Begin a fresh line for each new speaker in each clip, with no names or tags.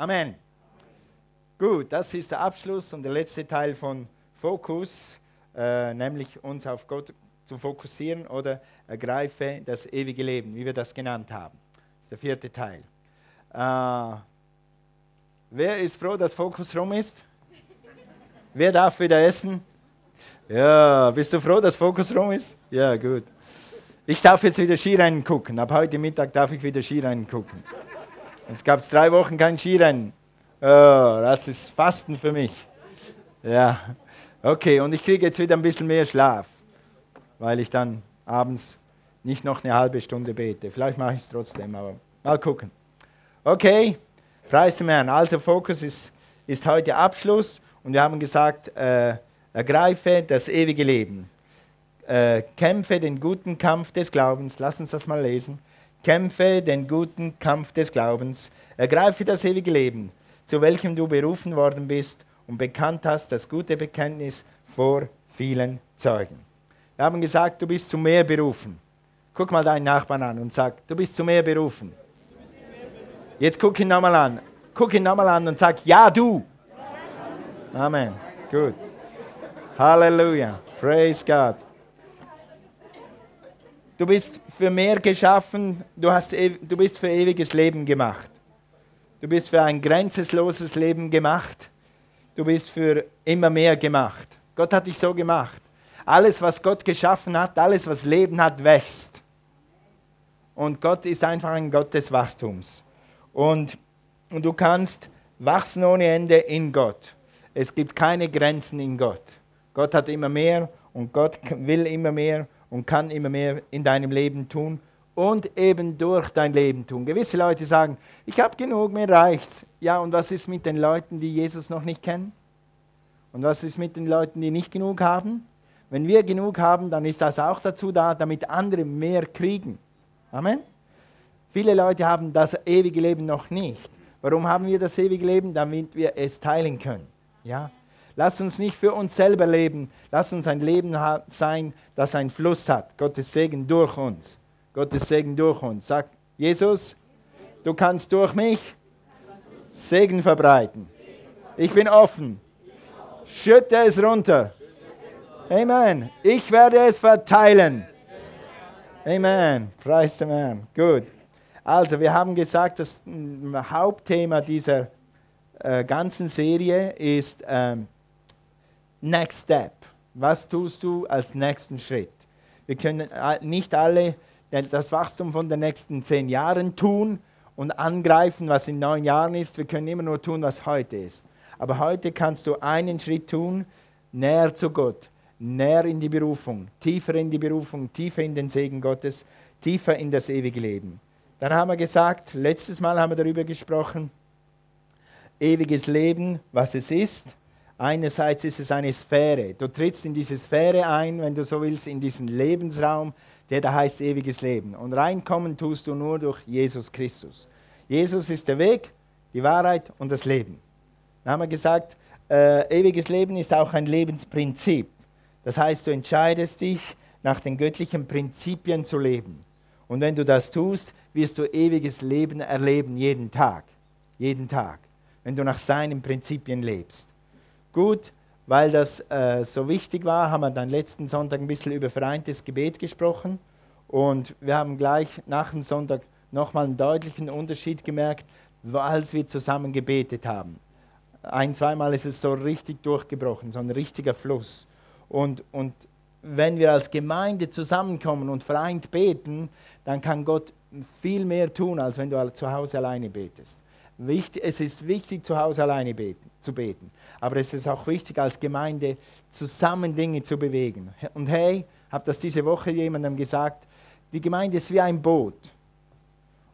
Amen. Gut, das ist der Abschluss und der letzte Teil von Fokus, äh, nämlich uns auf Gott zu fokussieren oder ergreife das ewige Leben, wie wir das genannt haben. Das ist der vierte Teil. Äh, wer ist froh, dass Fokus rum ist? wer darf wieder essen? Ja, bist du froh, dass Fokus rum ist? Ja, gut. Ich darf jetzt wieder Skirennen gucken. Ab heute Mittag darf ich wieder Skirennen gucken. Es gab drei Wochen kein Skirennen. Oh, das ist Fasten für mich. Ja, okay. Und ich kriege jetzt wieder ein bisschen mehr Schlaf, weil ich dann abends nicht noch eine halbe Stunde bete. Vielleicht mache ich es trotzdem, aber mal gucken. Okay, preis dem Herrn. Also Fokus ist, ist heute Abschluss und wir haben gesagt, äh, ergreife das ewige Leben. Äh, kämpfe den guten Kampf des Glaubens. Lass uns das mal lesen. Kämpfe den guten Kampf des Glaubens. Ergreife das ewige Leben, zu welchem du berufen worden bist und bekannt hast das gute Bekenntnis vor vielen Zeugen. Wir haben gesagt, du bist zu mehr berufen. Guck mal deinen Nachbarn an und sag, du bist zu mehr berufen. Jetzt guck ihn nochmal an. Guck ihn nochmal an und sag, ja du. Amen. Gut. Halleluja. Praise God. Du bist für mehr geschaffen, du, hast, du bist für ewiges Leben gemacht. Du bist für ein grenzenloses Leben gemacht. Du bist für immer mehr gemacht. Gott hat dich so gemacht. Alles, was Gott geschaffen hat, alles, was Leben hat, wächst. Und Gott ist einfach ein Gott des Wachstums. Und, und du kannst wachsen ohne Ende in Gott. Es gibt keine Grenzen in Gott. Gott hat immer mehr und Gott will immer mehr und kann immer mehr in deinem Leben tun und eben durch dein Leben tun. Gewisse Leute sagen, ich habe genug, mir reicht's. Ja, und was ist mit den Leuten, die Jesus noch nicht kennen? Und was ist mit den Leuten, die nicht genug haben? Wenn wir genug haben, dann ist das auch dazu da, damit andere mehr kriegen. Amen. Viele Leute haben das ewige Leben noch nicht. Warum haben wir das ewige Leben? Damit wir es teilen können. Ja? Lass uns nicht für uns selber leben. Lass uns ein Leben sein, das einen Fluss hat. Gottes Segen durch uns. Gottes Segen durch uns. Sag, Jesus, du kannst durch mich Segen verbreiten. Ich bin offen. Schütte es runter. Amen. Ich werde es verteilen. Amen. Preis dem Herrn. Gut. Also, wir haben gesagt, das Hauptthema dieser äh, ganzen Serie ist ähm, Next Step. Was tust du als nächsten Schritt? Wir können nicht alle das Wachstum von den nächsten zehn Jahren tun und angreifen, was in neun Jahren ist. Wir können immer nur tun, was heute ist. Aber heute kannst du einen Schritt tun, näher zu Gott, näher in die Berufung, tiefer in die Berufung, tiefer in den Segen Gottes, tiefer in das ewige Leben. Dann haben wir gesagt, letztes Mal haben wir darüber gesprochen, ewiges Leben, was es ist. Einerseits ist es eine Sphäre. Du trittst in diese Sphäre ein, wenn du so willst, in diesen Lebensraum, der da heißt ewiges Leben. Und reinkommen tust du nur durch Jesus Christus. Jesus ist der Weg, die Wahrheit und das Leben. Dann haben wir gesagt, äh, ewiges Leben ist auch ein Lebensprinzip. Das heißt, du entscheidest dich, nach den göttlichen Prinzipien zu leben. Und wenn du das tust, wirst du ewiges Leben erleben, jeden Tag. Jeden Tag, wenn du nach seinen Prinzipien lebst. Gut, weil das äh, so wichtig war, haben wir dann letzten Sonntag ein bisschen über vereintes Gebet gesprochen. Und wir haben gleich nach dem Sonntag nochmal einen deutlichen Unterschied gemerkt, als wir zusammen gebetet haben. Ein, zweimal ist es so richtig durchgebrochen, so ein richtiger Fluss. Und, und wenn wir als Gemeinde zusammenkommen und vereint beten, dann kann Gott viel mehr tun, als wenn du zu Hause alleine betest. Es ist wichtig, zu Hause alleine beten, zu beten. Aber es ist auch wichtig, als Gemeinde zusammen Dinge zu bewegen. Und hey, habe das diese Woche jemandem gesagt, die Gemeinde ist wie ein Boot.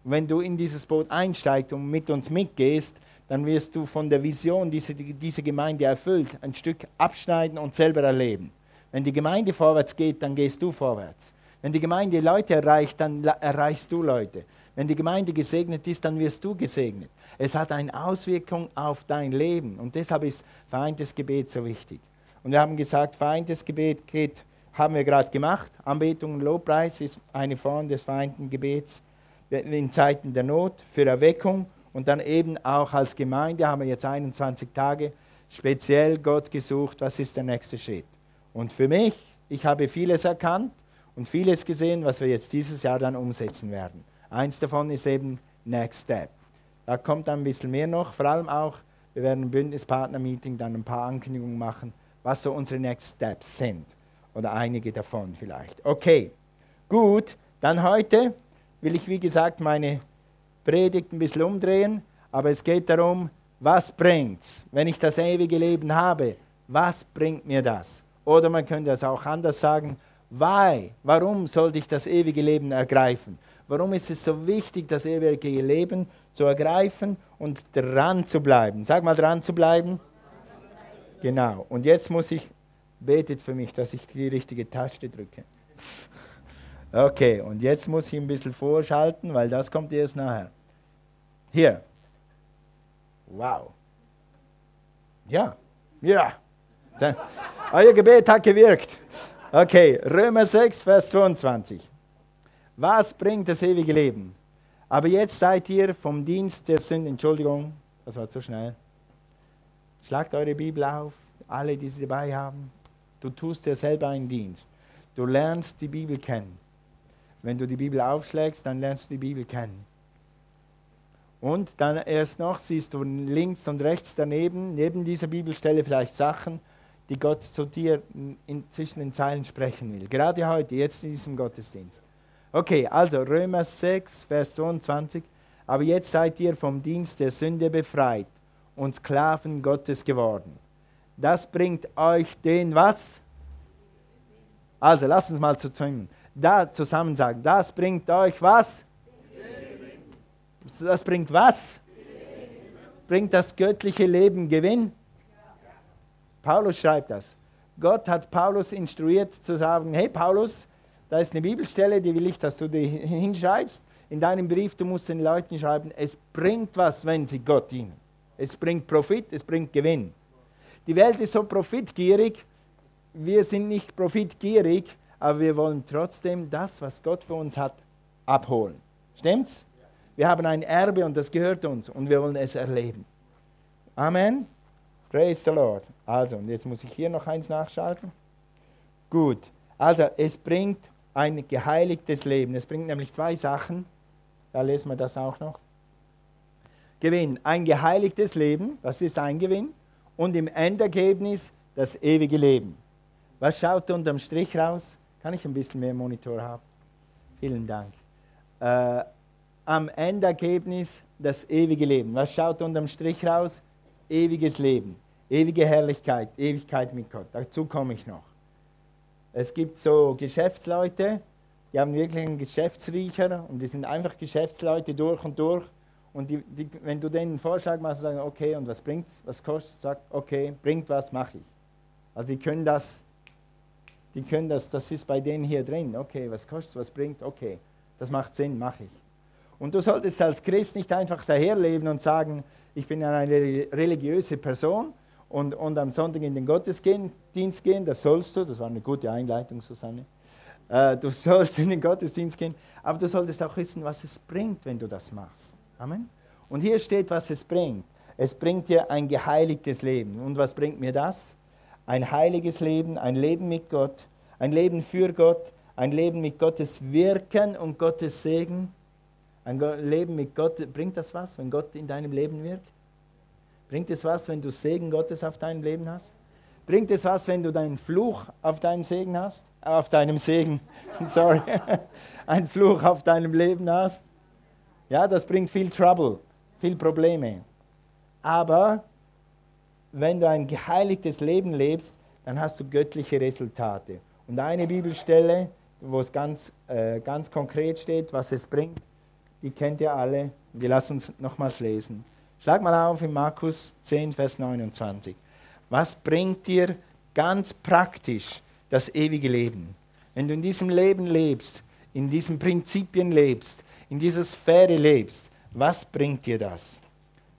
Und wenn du in dieses Boot einsteigst und mit uns mitgehst, dann wirst du von der Vision, die diese Gemeinde erfüllt, ein Stück abschneiden und selber erleben. Wenn die Gemeinde vorwärts geht, dann gehst du vorwärts. Wenn die Gemeinde Leute erreicht, dann erreichst du Leute. Wenn die Gemeinde gesegnet ist, dann wirst du gesegnet. Es hat eine Auswirkung auf dein Leben und deshalb ist vereintes Gebet so wichtig. Und wir haben gesagt, vereintes Gebet geht, haben wir gerade gemacht. Anbetung und Lobpreis ist eine Form des vereinten Gebets in Zeiten der Not, für Erweckung Und dann eben auch als Gemeinde haben wir jetzt 21 Tage speziell Gott gesucht, was ist der nächste Schritt. Und für mich, ich habe vieles erkannt und vieles gesehen, was wir jetzt dieses Jahr dann umsetzen werden. Eins davon ist eben Next Step. Da kommt dann ein bisschen mehr noch, vor allem auch, wir werden im Bündnispartner-Meeting dann ein paar Ankündigungen machen, was so unsere Next Steps sind. Oder einige davon vielleicht. Okay, gut, dann heute will ich, wie gesagt, meine Predigt ein bisschen umdrehen, aber es geht darum, was bringt's, wenn ich das ewige Leben habe? Was bringt mir das? Oder man könnte es auch anders sagen, why? Warum sollte ich das ewige Leben ergreifen? Warum ist es so wichtig, das ewige Leben zu ergreifen und dran zu bleiben? Sag mal, dran zu bleiben. Genau. Und jetzt muss ich, betet für mich, dass ich die richtige Taste drücke. Okay, und jetzt muss ich ein bisschen vorschalten, weil das kommt erst nachher. Hier. Wow. Ja, ja. Euer Gebet hat gewirkt. Okay, Römer 6, Vers 22. Was bringt das ewige Leben? Aber jetzt seid ihr vom Dienst der Sünde, Entschuldigung, das war zu schnell. Schlagt eure Bibel auf, alle, die sie dabei haben. Du tust dir selber einen Dienst. Du lernst die Bibel kennen. Wenn du die Bibel aufschlägst, dann lernst du die Bibel kennen. Und dann erst noch siehst du links und rechts daneben, neben dieser Bibelstelle vielleicht Sachen, die Gott zu dir in, zwischen den Zeilen sprechen will. Gerade heute, jetzt in diesem Gottesdienst. Okay, also Römer 6, Vers 22. Aber jetzt seid ihr vom Dienst der Sünde befreit und Sklaven Gottes geworden. Das bringt euch den was? Also, lasst uns mal zusammen, da zusammen sagen. Das bringt euch was? Das bringt was? Bringt das göttliche Leben Gewinn? Paulus schreibt das. Gott hat Paulus instruiert zu sagen, hey Paulus, da ist eine Bibelstelle, die will ich, dass du die hinschreibst. In deinem Brief, du musst den Leuten schreiben, es bringt was, wenn sie Gott dienen. Es bringt Profit, es bringt Gewinn. Die Welt ist so profitgierig, wir sind nicht profitgierig, aber wir wollen trotzdem das, was Gott für uns hat, abholen. Stimmt's? Wir haben ein Erbe und das gehört uns und wir wollen es erleben. Amen. Praise the Lord. Also, und jetzt muss ich hier noch eins nachschalten. Gut. Also, es bringt ein geheiligtes Leben. Es bringt nämlich zwei Sachen. Da lesen wir das auch noch. Gewinn. Ein geheiligtes Leben, das ist ein Gewinn. Und im Endergebnis das ewige Leben. Was schaut unterm Strich raus? Kann ich ein bisschen mehr Monitor haben? Vielen Dank. Äh, am Endergebnis das ewige Leben. Was schaut unterm Strich raus? Ewiges Leben, ewige Herrlichkeit, Ewigkeit mit Gott. Dazu komme ich noch. Es gibt so Geschäftsleute, die haben wirklich einen Geschäftsriecher und die sind einfach Geschäftsleute durch und durch. Und die, die, wenn du denen einen Vorschlag machst, sagen, okay, und was bringt's, was kostet, sagt, okay, bringt was, mache ich. Also die können das, die können das, das ist bei denen hier drin, okay, was kostet, was bringt, okay, das macht Sinn, mache ich. Und du solltest als Christ nicht einfach daherleben und sagen, ich bin eine religiöse Person und, und am Sonntag in den Gottesdienst gehen, das sollst du, das war eine gute Einleitung, Susanne. Äh, du sollst in den Gottesdienst gehen, aber du solltest auch wissen, was es bringt, wenn du das machst. Amen. Und hier steht, was es bringt. Es bringt dir ein geheiligtes Leben. Und was bringt mir das? Ein heiliges Leben, ein Leben mit Gott, ein Leben für Gott, ein Leben mit Gottes Wirken und Gottes Segen ein Leben mit Gott, bringt das was, wenn Gott in deinem Leben wirkt? Bringt es was, wenn du Segen Gottes auf deinem Leben hast? Bringt es was, wenn du deinen Fluch auf deinem Segen hast? Auf deinem Segen, sorry. Ein Fluch auf deinem Leben hast? Ja, das bringt viel Trouble, viel Probleme. Aber wenn du ein geheiligtes Leben lebst, dann hast du göttliche Resultate. Und eine Bibelstelle, wo es ganz, äh, ganz konkret steht, was es bringt, die kennt ihr alle. Wir lassen uns nochmals lesen. Schlag mal auf in Markus 10, Vers 29. Was bringt dir ganz praktisch das ewige Leben? Wenn du in diesem Leben lebst, in diesen Prinzipien lebst, in dieser Sphäre lebst, was bringt dir das?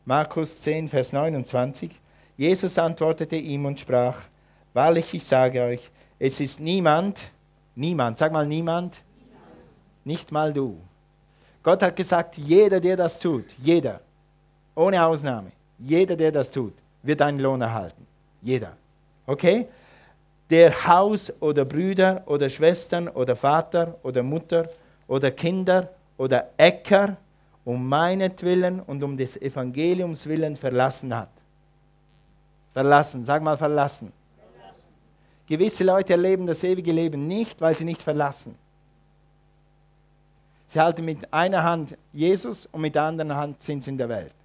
Markus 10, Vers 29. Jesus antwortete ihm und sprach, wahrlich ich sage euch, es ist niemand, niemand, sag mal niemand, niemand. nicht mal du, Gott hat gesagt, jeder, der das tut, jeder, Ohne Ausnahme. Jeder, der das tut, wird einen Lohn erhalten. Jeder. Okay? Der Haus oder Brüder oder Schwestern oder Vater oder Mutter oder Kinder oder Äcker um meinetwillen und um des Evangeliums willen verlassen hat. Verlassen, sag mal verlassen. verlassen. Gewisse Leute erleben das ewige Leben nicht, weil sie nicht verlassen. Sie halten mit einer Hand Jesus und mit der anderen Hand sind sie in der Welt.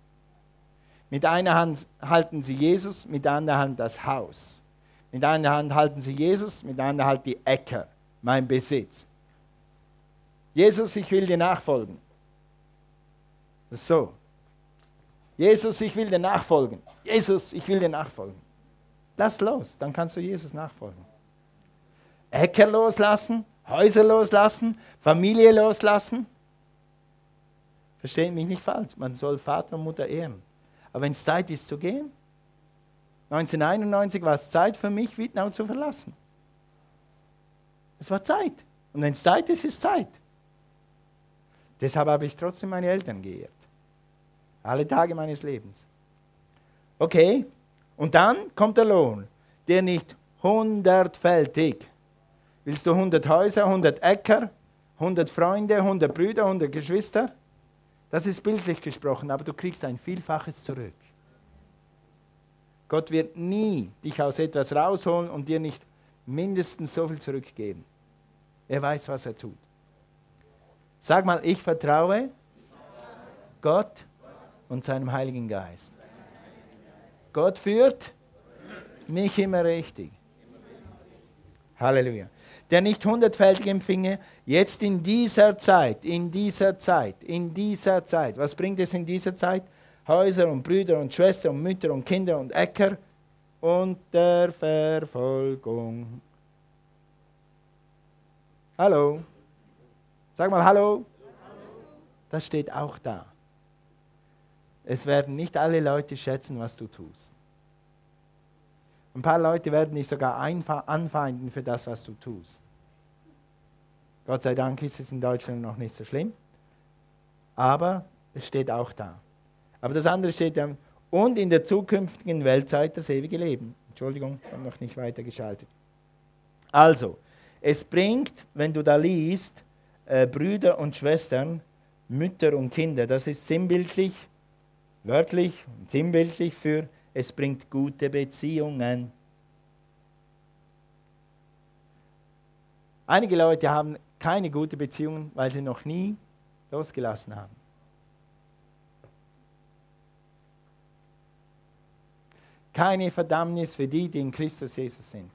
Mit einer Hand halten sie Jesus, mit der anderen Hand das Haus. Mit einer Hand halten sie Jesus, mit der anderen Hand die Äcker, mein Besitz. Jesus, ich will dir nachfolgen. So. Jesus, ich will dir nachfolgen. Jesus, ich will dir nachfolgen. Lass los, dann kannst du Jesus nachfolgen. Äcker loslassen, Häuser loslassen, Familie loslassen. Versteht mich nicht falsch, man soll Vater und Mutter ehren. Aber wenn es Zeit ist zu gehen, 1991 war es Zeit für mich, Wittnau zu verlassen. Es war Zeit. Und wenn es Zeit ist, ist Zeit. Deshalb habe ich trotzdem meine Eltern geehrt. Alle Tage meines Lebens. Okay, und dann kommt der Lohn, der nicht hundertfältig. Willst du 100 Häuser, 100 Äcker, 100 Freunde, 100 Brüder, 100 Geschwister? Das ist bildlich gesprochen, aber du kriegst ein Vielfaches zurück. Gott wird nie dich aus etwas rausholen und dir nicht mindestens so viel zurückgeben. Er weiß, was er tut. Sag mal, ich vertraue Gott und seinem Heiligen Geist. Gott führt mich immer richtig. Halleluja. Der nicht hundertfältig empfinge, jetzt in dieser Zeit, in dieser Zeit, in dieser Zeit. Was bringt es in dieser Zeit? Häuser und Brüder und Schwestern und Mütter und Kinder und Äcker unter Verfolgung. Hallo? Sag mal Hallo. Das steht auch da. Es werden nicht alle Leute schätzen, was du tust. Ein paar Leute werden dich sogar anfeinden für das, was du tust. Gott sei Dank ist es in Deutschland noch nicht so schlimm. Aber es steht auch da. Aber das andere steht ja, und in der zukünftigen Weltzeit das ewige Leben. Entschuldigung, ich habe noch nicht weitergeschaltet. Also, es bringt, wenn du da liest, äh, Brüder und Schwestern, Mütter und Kinder, das ist sinnbildlich, wörtlich und sinnbildlich für, es bringt gute Beziehungen. Einige Leute haben keine gute Beziehungen, weil sie noch nie losgelassen haben. keine Verdammnis für die, die in Christus Jesus sind.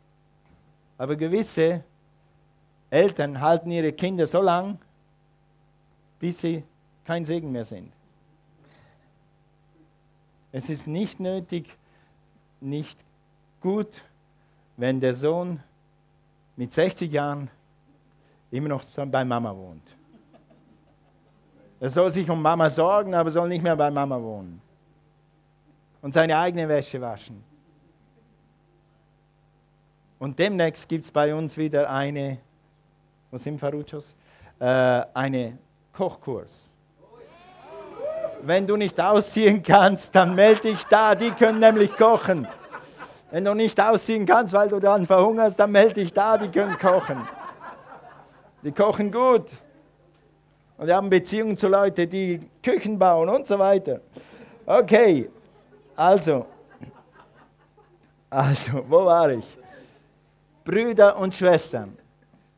Aber gewisse Eltern halten ihre Kinder so lang, bis sie kein Segen mehr sind. Es ist nicht nötig, nicht gut, wenn der Sohn mit 60 Jahren immer noch bei Mama wohnt. Er soll sich um Mama sorgen, aber soll nicht mehr bei Mama wohnen und seine eigene Wäsche waschen. Und demnächst gibt es bei uns wieder eine, wo sind Faruchos? Äh, eine Kochkurs. Wenn du nicht ausziehen kannst, dann melde dich da, die können nämlich kochen. Wenn du nicht ausziehen kannst, weil du dann verhungerst, dann melde dich da, die können kochen. Die kochen gut. Und wir haben Beziehungen zu Leuten, die Küchen bauen und so weiter. Okay, also, also, wo war ich? Brüder und Schwestern,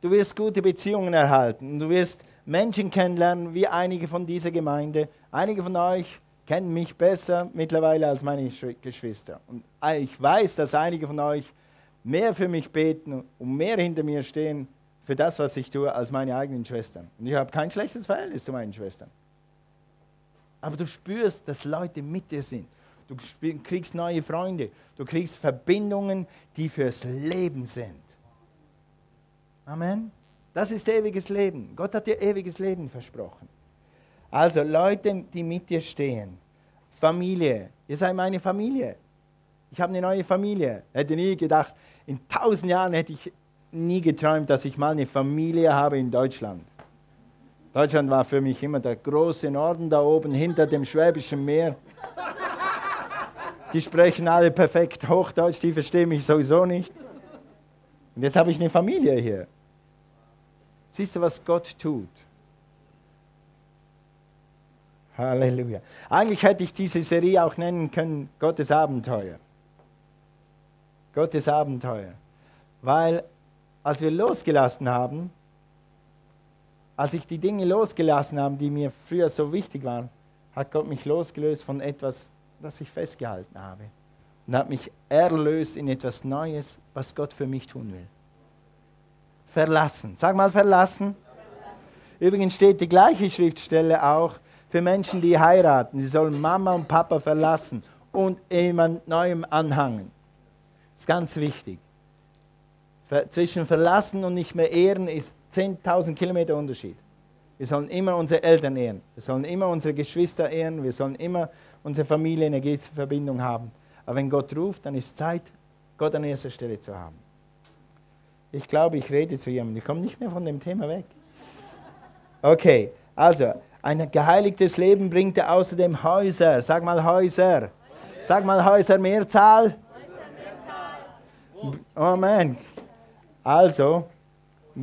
du wirst gute Beziehungen erhalten. Du wirst Menschen kennenlernen, wie einige von dieser Gemeinde. Einige von euch kennen mich besser mittlerweile als meine Geschwister. Und ich weiß, dass einige von euch mehr für mich beten und mehr hinter mir stehen für das, was ich tue, als meine eigenen Schwestern. Und ich habe kein schlechtes Verhältnis zu meinen Schwestern. Aber du spürst, dass Leute mit dir sind du kriegst neue Freunde, du kriegst Verbindungen, die fürs Leben sind. Amen. Das ist ewiges Leben. Gott hat dir ewiges Leben versprochen. Also Leute, die mit dir stehen. Familie. Ihr seid meine Familie. Ich habe eine neue Familie. Hätte nie gedacht, in tausend Jahren hätte ich nie geträumt, dass ich mal eine Familie habe in Deutschland. Deutschland war für mich immer der große Norden da oben hinter dem Schwäbischen Meer. Die sprechen alle perfekt Hochdeutsch, die verstehen mich sowieso nicht. Und jetzt habe ich eine Familie hier. Siehst du, was Gott tut? Halleluja. Eigentlich hätte ich diese Serie auch nennen können Gottes Abenteuer. Gottes Abenteuer. Weil als wir losgelassen haben, als ich die Dinge losgelassen habe, die mir früher so wichtig waren, hat Gott mich losgelöst von etwas, das ich festgehalten habe. Und hat mich erlöst in etwas Neues, was Gott für mich tun will. Verlassen. Sag mal verlassen. Übrigens steht die gleiche Schriftstelle auch für Menschen, die heiraten. Sie sollen Mama und Papa verlassen und jemand Neuem anhangen. Das ist ganz wichtig. Zwischen verlassen und nicht mehr ehren ist 10.000 Kilometer Unterschied. Wir sollen immer unsere Eltern ehren. Wir sollen immer unsere Geschwister ehren. Wir sollen immer unsere Familie eine gewisse Verbindung haben. Aber wenn Gott ruft, dann ist Zeit, Gott an erster Stelle zu haben. Ich glaube, ich rede zu jemandem. Ich komme nicht mehr von dem Thema weg. Okay, also, ein geheiligtes Leben bringt er außerdem Häuser. Sag mal Häuser. Sag mal Häuser Mehrzahl. Amen. Also,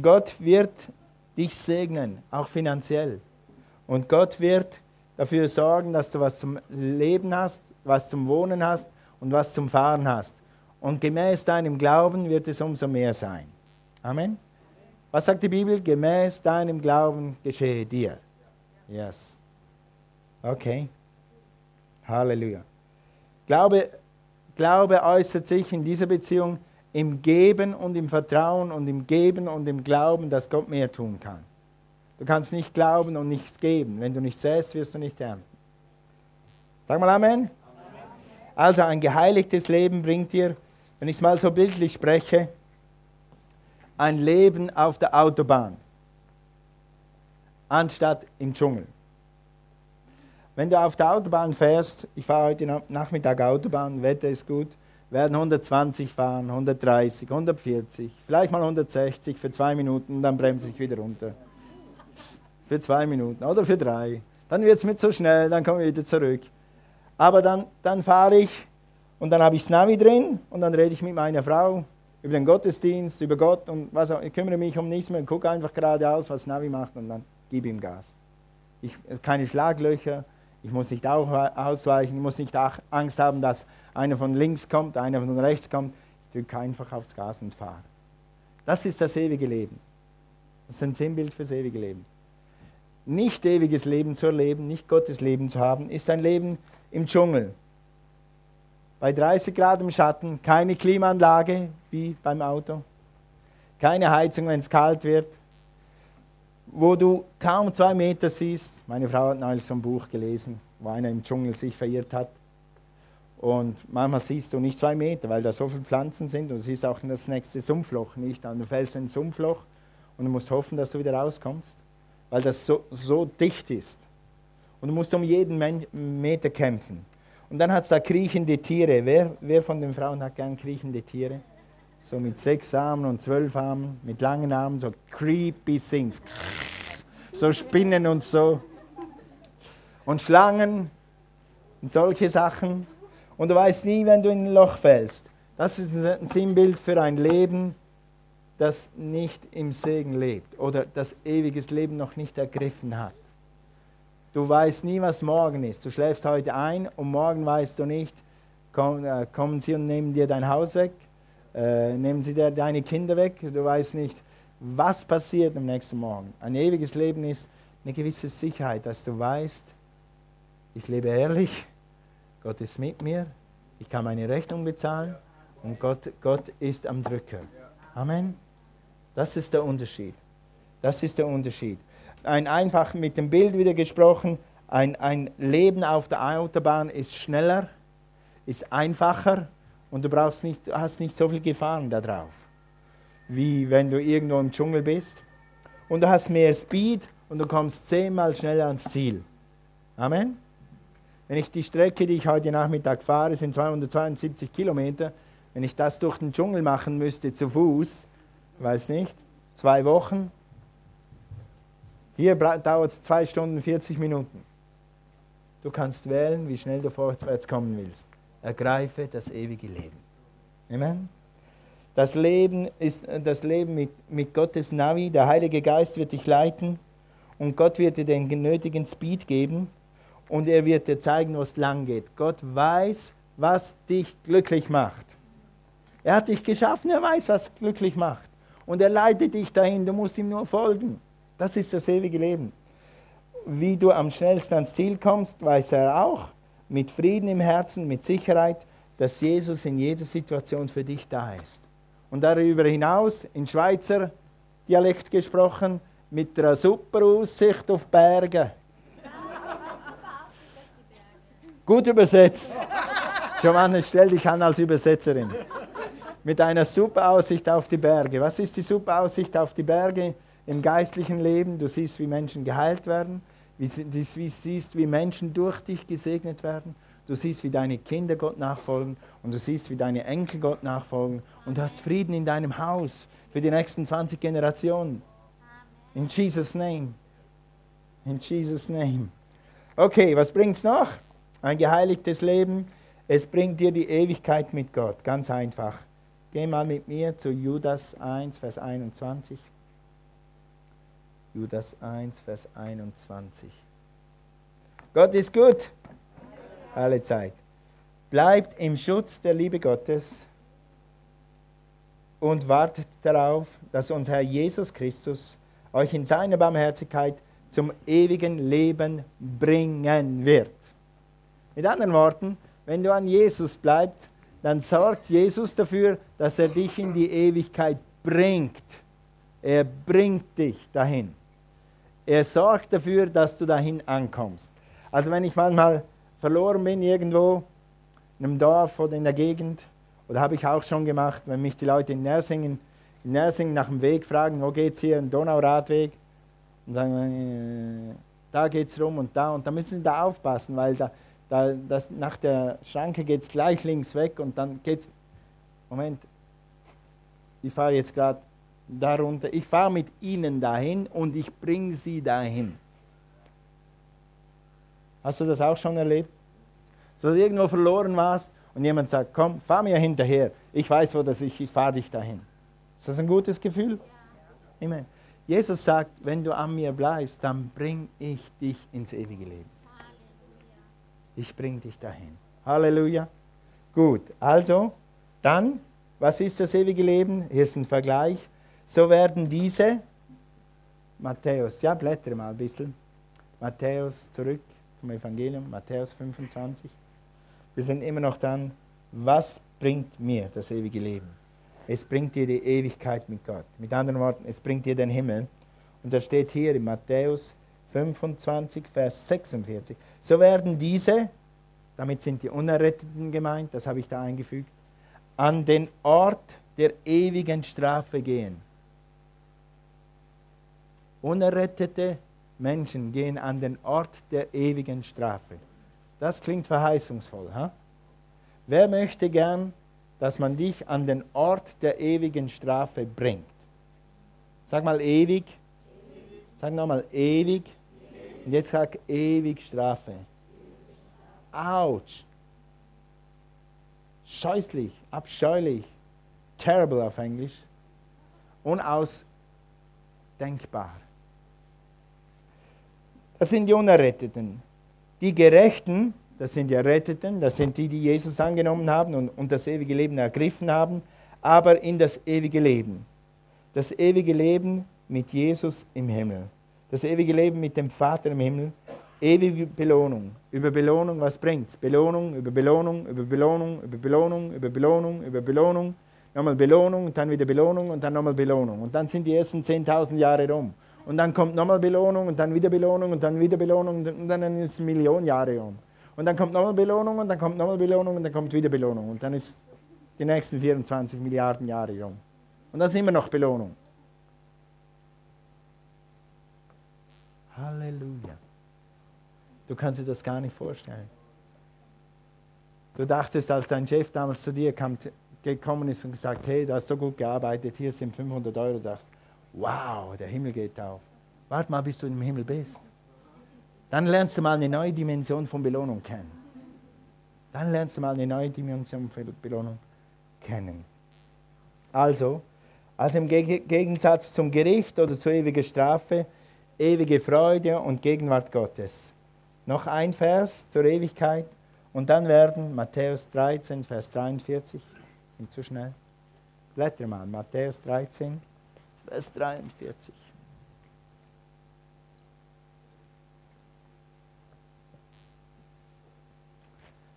Gott wird dich segnen, auch finanziell. Und Gott wird dafür sorgen, dass du was zum Leben hast, was zum Wohnen hast und was zum Fahren hast. Und gemäß deinem Glauben wird es umso mehr sein. Amen. Was sagt die Bibel? Gemäß deinem Glauben geschehe dir. Yes. Okay. Halleluja. Glaube, Glaube äußert sich in dieser Beziehung im Geben und im Vertrauen und im Geben und im Glauben, dass Gott mehr tun kann. Du kannst nicht glauben und nichts geben. Wenn du nicht säst, wirst du nicht ernten. Sag mal Amen. Amen. Also ein geheiligtes Leben bringt dir, wenn ich es mal so bildlich spreche, ein Leben auf der Autobahn, anstatt im Dschungel. Wenn du auf der Autobahn fährst, ich fahre heute Nachmittag Autobahn, Wetter ist gut, werden 120 fahren, 130, 140, vielleicht mal 160 für zwei Minuten dann bremse ich wieder runter. Für zwei Minuten oder für drei. Dann wird es mit so schnell, dann komme ich wieder zurück. Aber dann, dann fahre ich und dann habe ich das Navi drin und dann rede ich mit meiner Frau über den Gottesdienst, über Gott und was auch, ich kümmere mich um nichts mehr, gucke einfach geradeaus, was Navi macht und dann gebe ihm Gas. Ich, keine Schlaglöcher, ich muss nicht auch ausweichen, ich muss nicht Angst haben, dass einer von links kommt, einer von rechts kommt. Ich drücke einfach aufs Gas und fahre. Das ist das ewige Leben. Das ist ein Sinnbild fürs ewige Leben. Nicht ewiges Leben zu erleben, nicht Gottes Leben zu haben, ist ein Leben im Dschungel. Bei 30 Grad im Schatten, keine Klimaanlage wie beim Auto, keine Heizung, wenn es kalt wird, wo du kaum zwei Meter siehst. Meine Frau hat neulich so ein Buch gelesen, wo einer im Dschungel sich verirrt hat. Und manchmal siehst du nicht zwei Meter, weil da so viele Pflanzen sind und siehst auch das nächste Sumpfloch nicht. Und du fällst in ein Sumpfloch und du musst hoffen, dass du wieder rauskommst, weil das so, so dicht ist. Und du musst um jeden Meter kämpfen. Und dann hat es da kriechende Tiere. Wer, wer von den Frauen hat gern kriechende Tiere? So mit sechs Armen und zwölf Armen, mit langen Armen, so creepy things. So Spinnen und so. Und Schlangen und solche Sachen und du weißt nie, wenn du in ein Loch fällst. Das ist ein Sinnbild für ein Leben, das nicht im Segen lebt oder das ewiges Leben noch nicht ergriffen hat. Du weißt nie, was morgen ist. Du schläfst heute ein und morgen weißt du nicht, äh, kommen sie und nehmen dir dein Haus weg, äh, nehmen sie dir deine Kinder weg. Du weißt nicht, was passiert am nächsten Morgen. Ein ewiges Leben ist eine gewisse Sicherheit, dass du weißt, ich lebe ehrlich, Gott ist mit mir, ich kann meine Rechnung bezahlen und Gott, Gott ist am Drücker. Amen. Das ist der Unterschied. Das ist der Unterschied. Ein einfach mit dem Bild wieder gesprochen, ein, ein Leben auf der Autobahn ist schneller, ist einfacher und du brauchst nicht, hast nicht so viel Gefahren darauf, wie wenn du irgendwo im Dschungel bist. Und du hast mehr Speed und du kommst zehnmal schneller ans Ziel. Amen. Wenn ich die Strecke, die ich heute Nachmittag fahre, sind 272 Kilometer, wenn ich das durch den Dschungel machen müsste zu Fuß, weiß nicht, zwei Wochen, hier dauert es zwei Stunden 40 Minuten. Du kannst wählen, wie schnell du vorwärts kommen willst. Ergreife das ewige Leben. Amen. Das Leben ist das Leben mit, mit Gottes Navi. Der Heilige Geist wird dich leiten und Gott wird dir den nötigen Speed geben und er wird dir zeigen, wo es lang geht. Gott weiß, was dich glücklich macht. Er hat dich geschaffen, er weiß, was glücklich macht. Und er leitet dich dahin, du musst ihm nur folgen. Das ist das ewige Leben. Wie du am schnellsten ans Ziel kommst, weiß er auch, mit Frieden im Herzen, mit Sicherheit, dass Jesus in jeder Situation für dich da ist. Und darüber hinaus, in Schweizer Dialekt gesprochen, mit einer super Aussicht auf Berge. Gut übersetzt. Giovanni, stell dich an als Übersetzerin. Mit einer super Aussicht auf die Berge. Was ist die super Aussicht auf die Berge im geistlichen Leben? Du siehst, wie Menschen geheilt werden. Du siehst, wie Menschen durch dich gesegnet werden. Du siehst, wie deine Kinder Gott nachfolgen und du siehst, wie deine Enkel Gott nachfolgen und du hast Frieden in deinem Haus für die nächsten 20 Generationen. In Jesus' name. In Jesus' name. Okay, was bringt es noch? Ein geheiligtes Leben. Es bringt dir die Ewigkeit mit Gott. Ganz einfach. Geh mal mit mir zu Judas 1, Vers 21. Judas 1, Vers 21. Gott ist gut alle Zeit. Bleibt im Schutz der Liebe Gottes und wartet darauf, dass unser Herr Jesus Christus euch in seiner Barmherzigkeit zum ewigen Leben bringen wird. Mit anderen Worten, wenn du an Jesus bleibst, dann sorgt Jesus dafür, dass er dich in die Ewigkeit bringt. Er bringt dich dahin. Er sorgt dafür, dass du dahin ankommst. Also wenn ich manchmal verloren bin irgendwo in einem Dorf oder in der Gegend, oder habe ich auch schon gemacht, wenn mich die Leute in Nersingen, in Nersingen nach dem Weg fragen, wo geht es hier, ein Donauradweg, und sagen, äh, da geht es rum und da, und da müssen sie da aufpassen, weil da, da, das, nach der Schranke geht es gleich links weg und dann geht es, Moment, ich fahre jetzt gerade darunter, ich fahre mit ihnen dahin und ich bringe sie dahin. Hast du das auch schon erlebt? So du irgendwo verloren warst und jemand sagt, komm, fahr mir hinterher. Ich weiß, wo das ist, ich fahre dich dahin. Ist das ein gutes Gefühl? Ja. Amen. Jesus sagt, wenn du an mir bleibst, dann bring ich dich ins ewige Leben. Ich bring dich dahin. Halleluja. Gut, also, dann, was ist das ewige Leben? Hier ist ein Vergleich. So werden diese, Matthäus, ja, blättere mal ein bisschen. Matthäus zurück zum Evangelium, Matthäus 25. Wir sind immer noch dran, was bringt mir das ewige Leben? Es bringt dir die Ewigkeit mit Gott. Mit anderen Worten, es bringt dir den Himmel. Und da steht hier in Matthäus 25, Vers 46. So werden diese, damit sind die Unerretteten gemeint, das habe ich da eingefügt, an den Ort der ewigen Strafe gehen. Unerrettete Menschen gehen an den Ort der ewigen Strafe. Das klingt verheißungsvoll. Ha? Wer möchte gern, dass man dich an den Ort der ewigen Strafe bringt? Sag mal ewig. Sag nochmal ewig. Und jetzt sag ewig Strafe. Autsch. Scheußlich, abscheulich, terrible auf Englisch. Unausdenkbar. Das sind die Unerretteten. Die Gerechten, das sind die Erretteten, das sind die, die Jesus angenommen haben und, und das ewige Leben ergriffen haben, aber in das ewige Leben. Das ewige Leben mit Jesus im Himmel. Das ewige Leben mit dem Vater im Himmel. Ewige Belohnung. Über Belohnung, was bringt's? Belohnung, über Belohnung, über Belohnung, über Belohnung, über Belohnung, über Belohnung. Nochmal Belohnung, dann wieder Belohnung und dann nochmal Belohnung. Und dann sind die ersten 10.000 Jahre rum und dann kommt nochmal Belohnung und dann wieder Belohnung und dann wieder Belohnung und dann ist es Millionen Jahre um. Und dann kommt nochmal Belohnung und dann kommt nochmal Belohnung und dann kommt wieder Belohnung und dann ist die nächsten 24 Milliarden Jahre um. Und dann ist immer noch Belohnung. Halleluja. Du kannst dir das gar nicht vorstellen. Du dachtest, als dein Chef damals zu dir kam, gekommen ist und gesagt, hey, du hast so gut gearbeitet, hier sind 500 Euro, du dachtest, wow, der Himmel geht auf. Warte mal, bis du im Himmel bist. Dann lernst du mal eine neue Dimension von Belohnung kennen. Dann lernst du mal eine neue Dimension von Belohnung kennen. Also, also im Gegensatz zum Gericht oder zur ewigen Strafe, ewige Freude und Gegenwart Gottes. Noch ein Vers zur Ewigkeit und dann werden Matthäus 13, Vers 43, bin zu schnell. Blätter mal, Matthäus 13, Vers 43.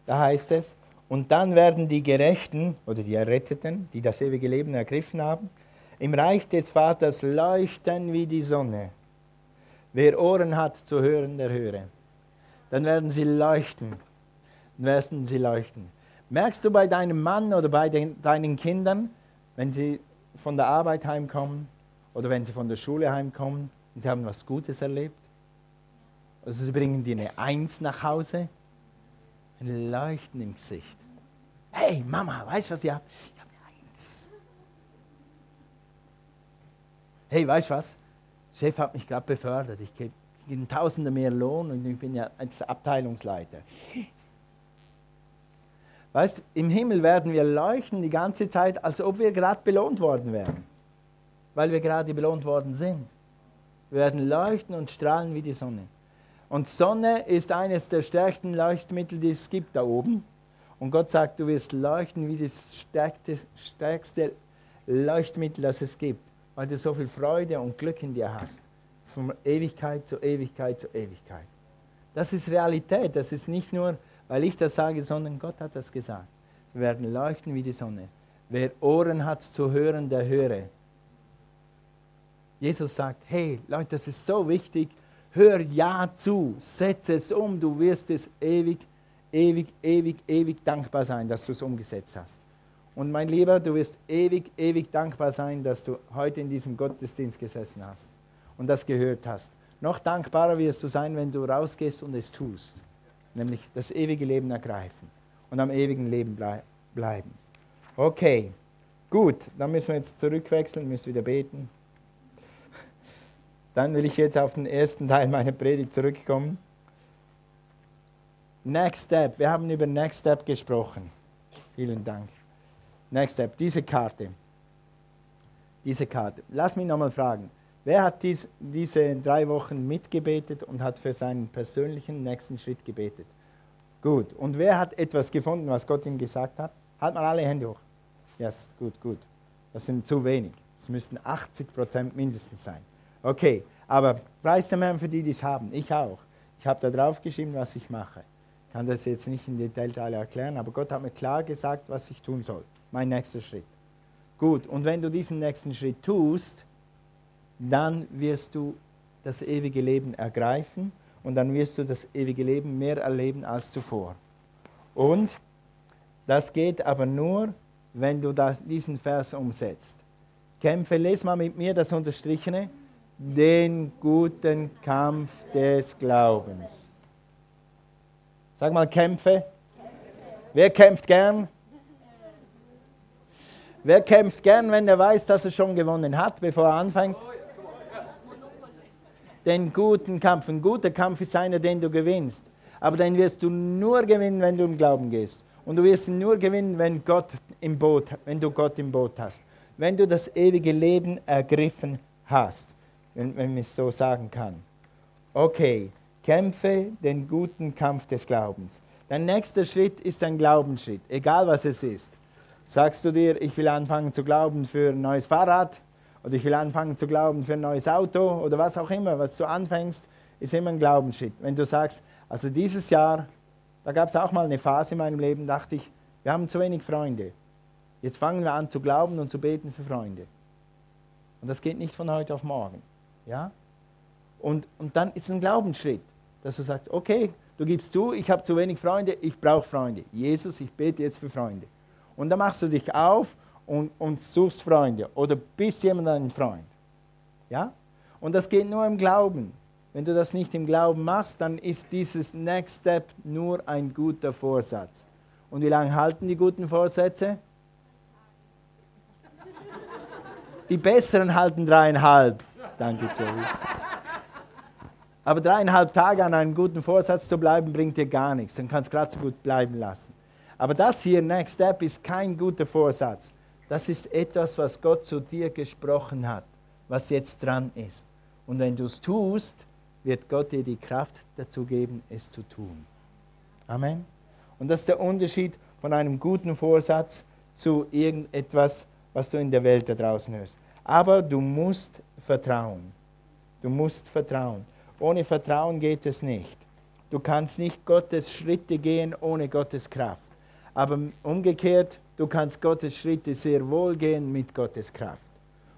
Da heißt es, und dann werden die Gerechten oder die Erretteten, die das ewige Leben ergriffen haben, im Reich des Vaters leuchten wie die Sonne. Wer Ohren hat zu hören, der höre. Dann werden sie leuchten. Dann werden sie leuchten. Merkst du bei deinem Mann oder bei den, deinen Kindern, wenn sie von der Arbeit heimkommen oder wenn sie von der Schule heimkommen und sie haben was Gutes erlebt? Also sie bringen dir eine Eins nach Hause ein Leuchten im Gesicht. Hey, Mama, weißt du, was ich habe? Ich habe eins. Hey, weißt du was? Chef hat mich gerade befördert. Ich kriege Tausende mehr Lohn und ich bin ja als Abteilungsleiter. Weißt du, im Himmel werden wir leuchten die ganze Zeit, als ob wir gerade belohnt worden wären. Weil wir gerade belohnt worden sind. Wir werden leuchten und strahlen wie die Sonne. Und Sonne ist eines der stärksten Leuchtmittel, die es gibt da oben. Und Gott sagt, du wirst leuchten wie das stärkste, stärkste Leuchtmittel, das es gibt, weil du so viel Freude und Glück in dir hast. Von Ewigkeit zu Ewigkeit zu Ewigkeit. Das ist Realität. Das ist nicht nur, weil ich das sage, sondern Gott hat das gesagt. Wir werden leuchten wie die Sonne. Wer Ohren hat zu hören, der höre. Jesus sagt, hey Leute, das ist so wichtig, Hör ja zu, setze es um, du wirst es ewig, ewig, ewig, ewig dankbar sein, dass du es umgesetzt hast. Und mein Lieber, du wirst ewig, ewig dankbar sein, dass du heute in diesem Gottesdienst gesessen hast und das gehört hast. Noch dankbarer wirst du sein, wenn du rausgehst und es tust, nämlich das ewige Leben ergreifen und am ewigen Leben blei bleiben. Okay, gut, dann müssen wir jetzt zurückwechseln, müssen wieder beten. Dann will ich jetzt auf den ersten Teil meiner Predigt zurückkommen. Next Step. Wir haben über Next Step gesprochen. Vielen Dank. Next Step. Diese Karte. Diese Karte. Lass mich nochmal fragen. Wer hat dies, diese drei Wochen mitgebetet und hat für seinen persönlichen nächsten Schritt gebetet? Gut. Und wer hat etwas gefunden, was Gott ihm gesagt hat? Halt mal alle Hände hoch. Yes, gut, gut. Das sind zu wenig. Es müssten 80 Prozent mindestens sein. Okay, aber preis dem Herrn für die, die es haben. Ich auch. Ich habe da drauf geschrieben, was ich mache. Ich kann das jetzt nicht in Detail alle erklären, aber Gott hat mir klar gesagt, was ich tun soll. Mein nächster Schritt. Gut, und wenn du diesen nächsten Schritt tust, dann wirst du das ewige Leben ergreifen und dann wirst du das ewige Leben mehr erleben als zuvor. Und das geht aber nur, wenn du das, diesen Vers umsetzt. Kämpfe, les mal mit mir das Unterstrichene den guten Kampf des Glaubens. Sag mal, kämpfe. Wer kämpft gern? Wer kämpft gern, wenn er weiß, dass er schon gewonnen hat, bevor er anfängt? Den guten Kampf. Ein guter Kampf ist einer, den du gewinnst. Aber den wirst du nur gewinnen, wenn du im Glauben gehst. Und du wirst ihn nur gewinnen, wenn, Gott im Boot, wenn du Gott im Boot hast. Wenn du das ewige Leben ergriffen hast wenn, wenn man es so sagen kann. Okay, kämpfe den guten Kampf des Glaubens. Dein nächster Schritt ist ein Glaubensschritt, egal was es ist. Sagst du dir, ich will anfangen zu glauben für ein neues Fahrrad oder ich will anfangen zu glauben für ein neues Auto oder was auch immer, was du anfängst, ist immer ein Glaubensschritt. Wenn du sagst, also dieses Jahr, da gab es auch mal eine Phase in meinem Leben, dachte ich, wir haben zu wenig Freunde. Jetzt fangen wir an zu glauben und zu beten für Freunde. Und das geht nicht von heute auf morgen. Ja? Und, und dann ist ein Glaubensschritt, dass du sagst, okay, du gibst zu, ich habe zu wenig Freunde, ich brauche Freunde. Jesus, ich bete jetzt für Freunde. Und dann machst du dich auf und, und suchst Freunde oder bist jemand ein Freund. Ja? Und das geht nur im Glauben. Wenn du das nicht im Glauben machst, dann ist dieses Next Step nur ein guter Vorsatz. Und wie lange halten die guten Vorsätze? Die besseren halten dreieinhalb. Danke, Joey. Aber dreieinhalb Tage an einem guten Vorsatz zu bleiben, bringt dir gar nichts. Dann kannst du gerade so gut bleiben lassen. Aber das hier, Next Step, ist kein guter Vorsatz. Das ist etwas, was Gott zu dir gesprochen hat, was jetzt dran ist. Und wenn du es tust, wird Gott dir die Kraft dazu geben, es zu tun. Amen. Und das ist der Unterschied von einem guten Vorsatz zu irgendetwas, was du in der Welt da draußen hörst. Aber du musst vertrauen. Du musst vertrauen. Ohne Vertrauen geht es nicht. Du kannst nicht Gottes Schritte gehen ohne Gottes Kraft. Aber umgekehrt, du kannst Gottes Schritte sehr wohl gehen mit Gottes Kraft.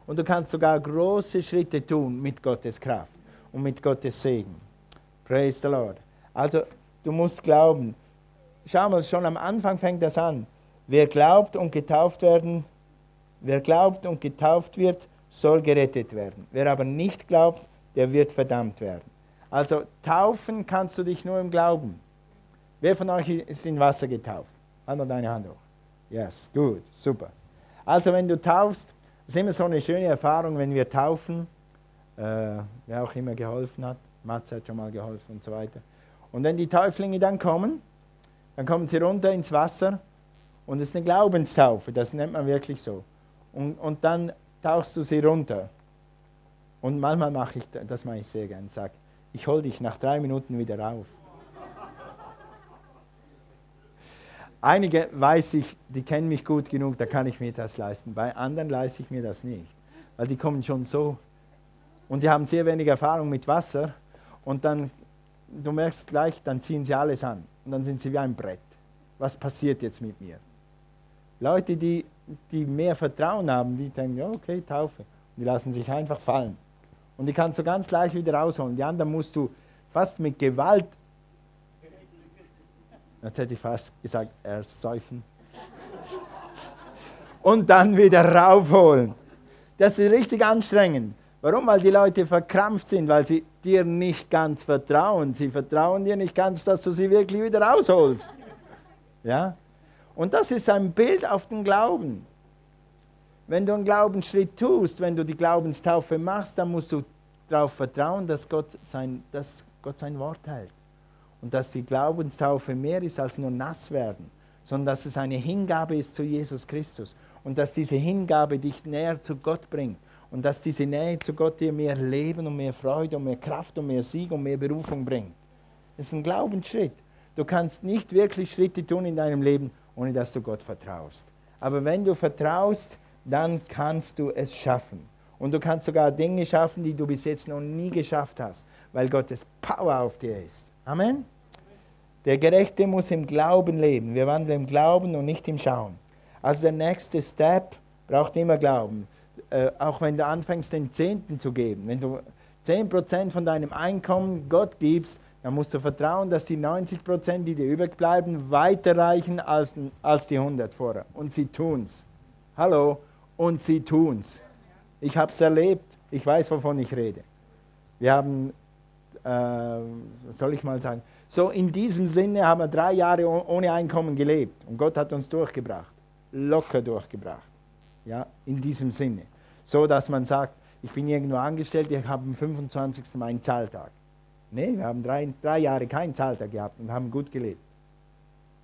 Und du kannst sogar große Schritte tun mit Gottes Kraft und mit Gottes Segen. Praise the Lord. Also, du musst glauben. Schau mal, schon am Anfang fängt das an. Wer glaubt und getauft werden, wer glaubt und getauft wird, soll gerettet werden. Wer aber nicht glaubt, der wird verdammt werden. Also taufen kannst du dich nur im Glauben. Wer von euch ist in Wasser getauft? Mal deine Hand hoch. Yes, gut, super. Also wenn du taufst, ist immer so eine schöne Erfahrung, wenn wir taufen, äh, wer auch immer geholfen hat, Matze hat schon mal geholfen und so weiter. Und wenn die Täuflinge dann kommen, dann kommen sie runter ins Wasser und es ist eine Glaubenstaufe, das nennt man wirklich so. Und, und dann tauchst du sie runter. Und manchmal mache ich, das mache ich sehr gern, sage, ich hole dich nach drei Minuten wieder rauf. Einige weiß ich, die kennen mich gut genug, da kann ich mir das leisten. Bei anderen leiste ich mir das nicht, weil die kommen schon so und die haben sehr wenig Erfahrung mit Wasser und dann, du merkst gleich, dann ziehen sie alles an und dann sind sie wie ein Brett. Was passiert jetzt mit mir? Leute, die, die mehr Vertrauen haben, die denken, ja, okay, Taufe. Die lassen sich einfach fallen. Und die kannst du ganz leicht wieder rausholen. Die anderen musst du fast mit Gewalt Jetzt hätte ich fast gesagt, ersäufen. Und dann wieder raufholen. Das ist richtig anstrengend. Warum? Weil die Leute verkrampft sind, weil sie dir nicht ganz vertrauen. Sie vertrauen dir nicht ganz, dass du sie wirklich wieder rausholst. Ja? Und das ist ein Bild auf den Glauben. Wenn du einen Glaubensschritt tust, wenn du die Glaubenstaufe machst, dann musst du darauf vertrauen, dass Gott sein, dass Gott sein Wort hält und dass die Glaubenstaufe mehr ist als nur nass werden, sondern dass es eine Hingabe ist zu Jesus Christus und dass diese Hingabe dich näher zu Gott bringt und dass diese Nähe zu Gott dir mehr Leben und mehr Freude und mehr Kraft und mehr Sieg und mehr Berufung bringt. Das ist ein Glaubensschritt. Du kannst nicht wirklich Schritte tun in deinem Leben, ohne dass du Gott vertraust. Aber wenn du vertraust, dann kannst du es schaffen. Und du kannst sogar Dinge schaffen, die du bis jetzt noch nie geschafft hast, weil Gottes Power auf dir ist. Amen. Der Gerechte muss im Glauben leben. Wir wandeln im Glauben und nicht im Schauen. Also der nächste Step braucht immer Glauben. Äh, auch wenn du anfängst, den Zehnten zu geben. Wenn du 10% von deinem Einkommen Gott gibst, dann musst du vertrauen, dass die 90%, die dir übrig bleiben, weiter reichen als, als die 100 vorher. Und sie tun's. Hallo? Und sie tun's. Ich habe es erlebt. Ich weiß, wovon ich rede. Wir haben äh, soll ich mal sagen, so in diesem Sinne haben wir drei Jahre ohne Einkommen gelebt und Gott hat uns durchgebracht, locker durchgebracht. Ja, in diesem Sinne. So dass man sagt, ich bin irgendwo angestellt, ich habe am 25. meinen Zahltag. Nee, wir haben drei, drei Jahre keinen Zahltag gehabt und haben gut gelebt.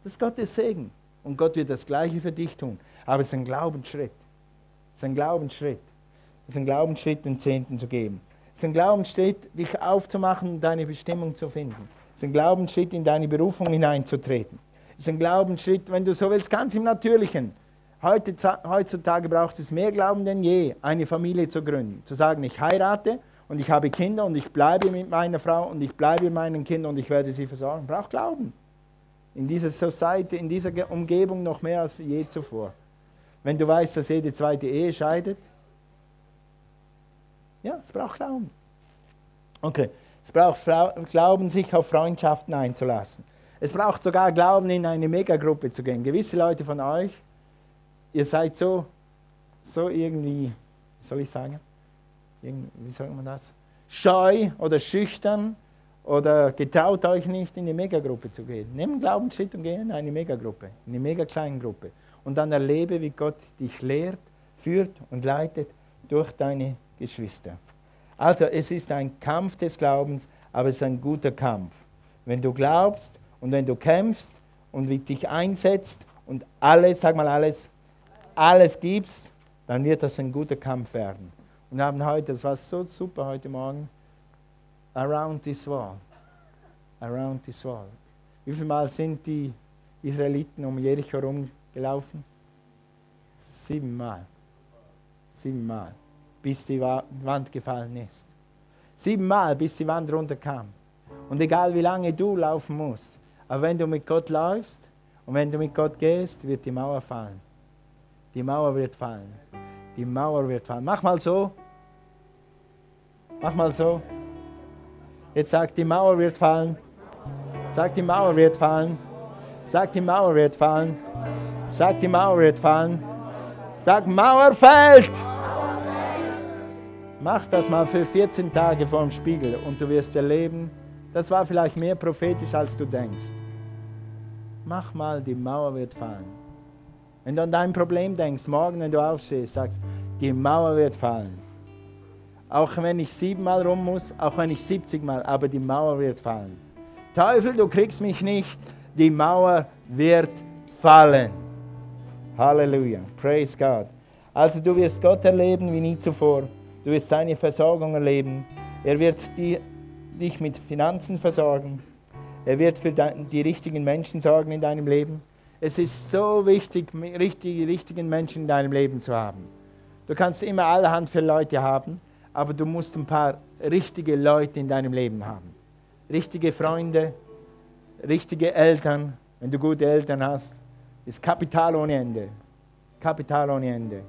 Das ist Gottes Segen. Und Gott wird das Gleiche für dich tun. Aber es ist ein Glaubensschritt. Es ist ein Glaubensschritt. Es ist ein Glaubensschritt, den Zehnten zu geben. Es ist ein Glaubensschritt, dich aufzumachen und deine Bestimmung zu finden. Es ist ein Glaubensschritt, in deine Berufung hineinzutreten. Es ist ein Glaubensschritt, wenn du so willst, ganz im Natürlichen. Heutzutage braucht es mehr Glauben denn je, eine Familie zu gründen. Zu sagen, ich heirate und ich habe Kinder und ich bleibe mit meiner Frau und ich bleibe mit meinen Kindern und ich werde sie versorgen. Braucht Glauben. In dieser Society, in dieser Umgebung noch mehr als je zuvor. Wenn du weißt, dass jede zweite Ehe scheidet, ja, es braucht Glauben. Okay, es braucht Glauben, sich auf Freundschaften einzulassen. Es braucht sogar Glauben, in eine Megagruppe zu gehen. Gewisse Leute von euch, ihr seid so, so irgendwie, wie soll ich sagen, wie sagt man das? Scheu oder schüchtern oder getraut euch nicht, in eine Megagruppe zu gehen. Nimm einen Glaubensschritt und geh in eine Megagruppe, in eine mega kleine Gruppe. Und dann erlebe, wie Gott dich lehrt, führt und leitet durch deine Geschwister. Also es ist ein Kampf des Glaubens, aber es ist ein guter Kampf. Wenn du glaubst und wenn du kämpfst und dich einsetzt und alles, sag mal alles, alles gibst, dann wird das ein guter Kampf werden. Und haben heute, das war so super heute Morgen, around this wall. Around this wall. Wie viel Mal sind die Israeliten um Jericho herumgelaufen? Siebenmal. Siebenmal. Bis die Wand gefallen ist. Siebenmal, bis die Wand runterkam. Und egal wie lange du laufen musst, aber wenn du mit Gott läufst und wenn du mit Gott gehst, wird die Mauer fallen. Die Mauer wird fallen. Die Mauer wird fallen. Mach mal so. Mach mal so. Jetzt sag, die Mauer wird fallen. Sag, die Mauer wird fallen. Sag, die Mauer wird fallen. Sag, die Mauer wird fallen. Sag, Mauer fällt. Mach das mal für 14 Tage vor dem Spiegel und du wirst erleben, das war vielleicht mehr prophetisch, als du denkst. Mach mal, die Mauer wird fallen. Wenn du an dein Problem denkst, morgen, wenn du aufstehst, sagst, die Mauer wird fallen. Auch wenn ich siebenmal rum muss, auch wenn ich 70 Mal, aber die Mauer wird fallen. Teufel, du kriegst mich nicht, die Mauer wird fallen. Halleluja, praise God. Also du wirst Gott erleben wie nie zuvor. Du wirst seine Versorgung erleben. Er wird die, dich mit Finanzen versorgen. Er wird für die richtigen Menschen sorgen in deinem Leben. Es ist so wichtig, die richtigen Menschen in deinem Leben zu haben. Du kannst immer allerhand für Leute haben, aber du musst ein paar richtige Leute in deinem Leben haben. Richtige Freunde, richtige Eltern. Wenn du gute Eltern hast, ist Kapital ohne Ende. Kapital ohne Ende.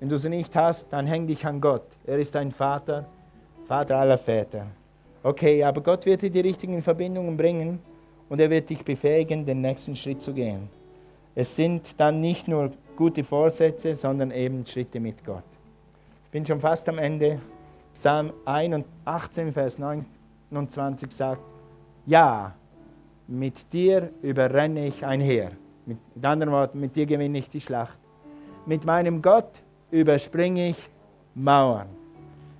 Wenn du sie nicht hast, dann häng dich an Gott. Er ist dein Vater, Vater aller Väter. Okay, aber Gott wird dir die richtigen Verbindungen bringen und er wird dich befähigen, den nächsten Schritt zu gehen. Es sind dann nicht nur gute Vorsätze, sondern eben Schritte mit Gott. Ich bin schon fast am Ende. Psalm 18, Vers 29 sagt, ja, mit dir überrenne ich ein Heer. Mit anderen Worten, mit dir gewinne ich die Schlacht. Mit meinem Gott überspringe ich Mauern.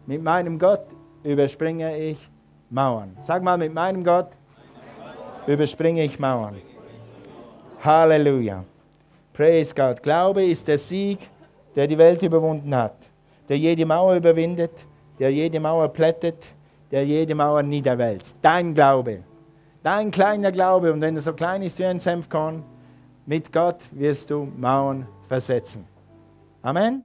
Mit meinem Gott überspringe ich Mauern. Sag mal, mit meinem Gott überspringe ich Mauern. Halleluja. Praise God. Glaube ist der Sieg, der die Welt überwunden hat, der jede Mauer überwindet, der jede Mauer plättet, der jede Mauer niederwälzt. Dein Glaube, dein kleiner Glaube, und wenn er so klein ist wie ein Senfkorn, mit Gott wirst du Mauern versetzen. Amen.